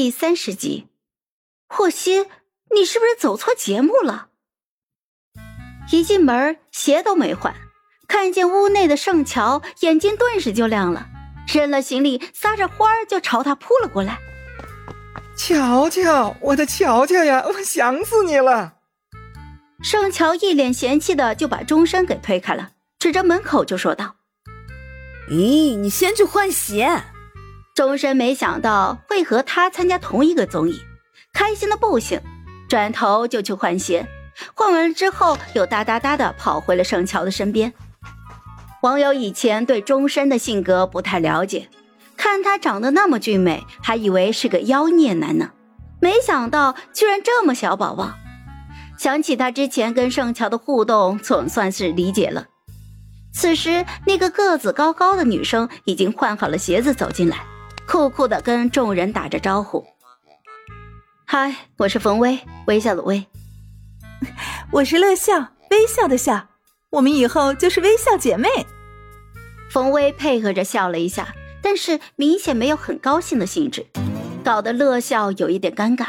第三十集，霍希，你是不是走错节目了？一进门，鞋都没换，看见屋内的盛乔，眼睛顿时就亮了，扔了行李，撒着欢儿就朝他扑了过来。乔乔，我的乔乔呀，我想死你了！盛乔一脸嫌弃的就把钟山给推开了，指着门口就说道：“咦，你先去换鞋。”钟山没想到会和他参加同一个综艺，开心的不行，转头就去换鞋。换完了之后，又哒哒哒的跑回了盛乔的身边。网友以前对钟山的性格不太了解，看他长得那么俊美，还以为是个妖孽男呢，没想到居然这么小宝宝。想起他之前跟盛乔的互动，总算是理解了。此时，那个个子高高的女生已经换好了鞋子走进来。酷酷的跟众人打着招呼：“嗨，我是冯薇，微笑的微。我是乐笑，微笑的笑。我们以后就是微笑姐妹。”冯薇配合着笑了一下，但是明显没有很高兴的兴致，搞得乐笑有一点尴尬。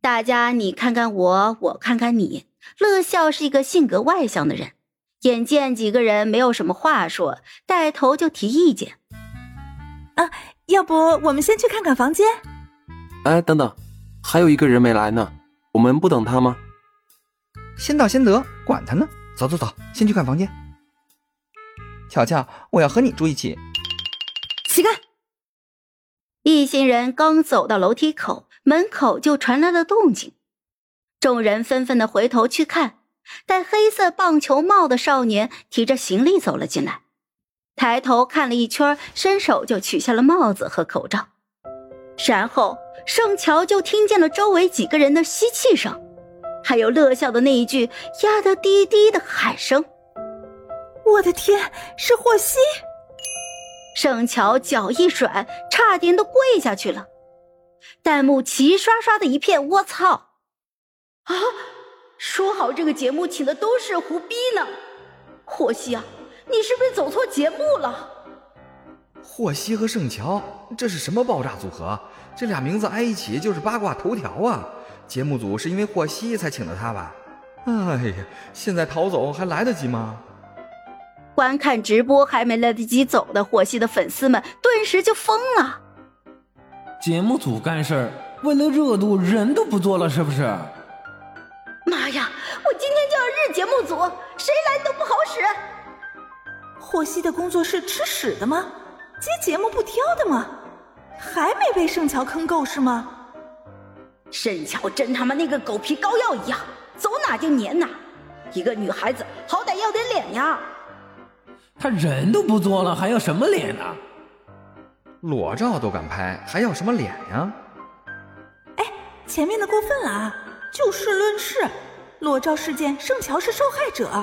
大家你看看我，我看看你。乐笑是一个性格外向的人，眼见几个人没有什么话说，带头就提意见：“啊。”要不我们先去看看房间？哎，等等，还有一个人没来呢，我们不等他吗？先到先得，管他呢！走走走，先去看房间。乔乔，我要和你住一起。起开！一行人刚走到楼梯口，门口就传来了动静，众人纷纷的回头去看，戴黑色棒球帽的少年提着行李走了进来。抬头看了一圈，伸手就取下了帽子和口罩，然后盛乔就听见了周围几个人的吸气声，还有乐笑的那一句压得低低的喊声：“我的天，是霍希！”盛乔脚一甩，差点都跪下去了。弹幕齐刷刷的一片，我操！啊，说好这个节目请的都是胡逼呢，霍希啊！你是不是走错节目了？霍希和盛乔，这是什么爆炸组合？这俩名字挨一起就是八卦头条啊！节目组是因为霍希才请的他吧？哎呀，现在逃走还来得及吗？观看直播还没来得及走的霍希的粉丝们顿时就疯了。节目组干事儿，为了热度，人都不做了，是不是？妈呀！我今天就要日节目组，谁来都不好使。霍希的工作室吃屎的吗？接节目不挑的吗？还没被盛乔坑够是吗？盛乔真他妈那个狗皮膏药一样，走哪就粘哪。一个女孩子好歹要点脸呀！他人都不做了，还要什么脸呢？裸照都敢拍，还要什么脸呀？哎，前面的过分了啊！就事论事，裸照事件，盛乔是受害者。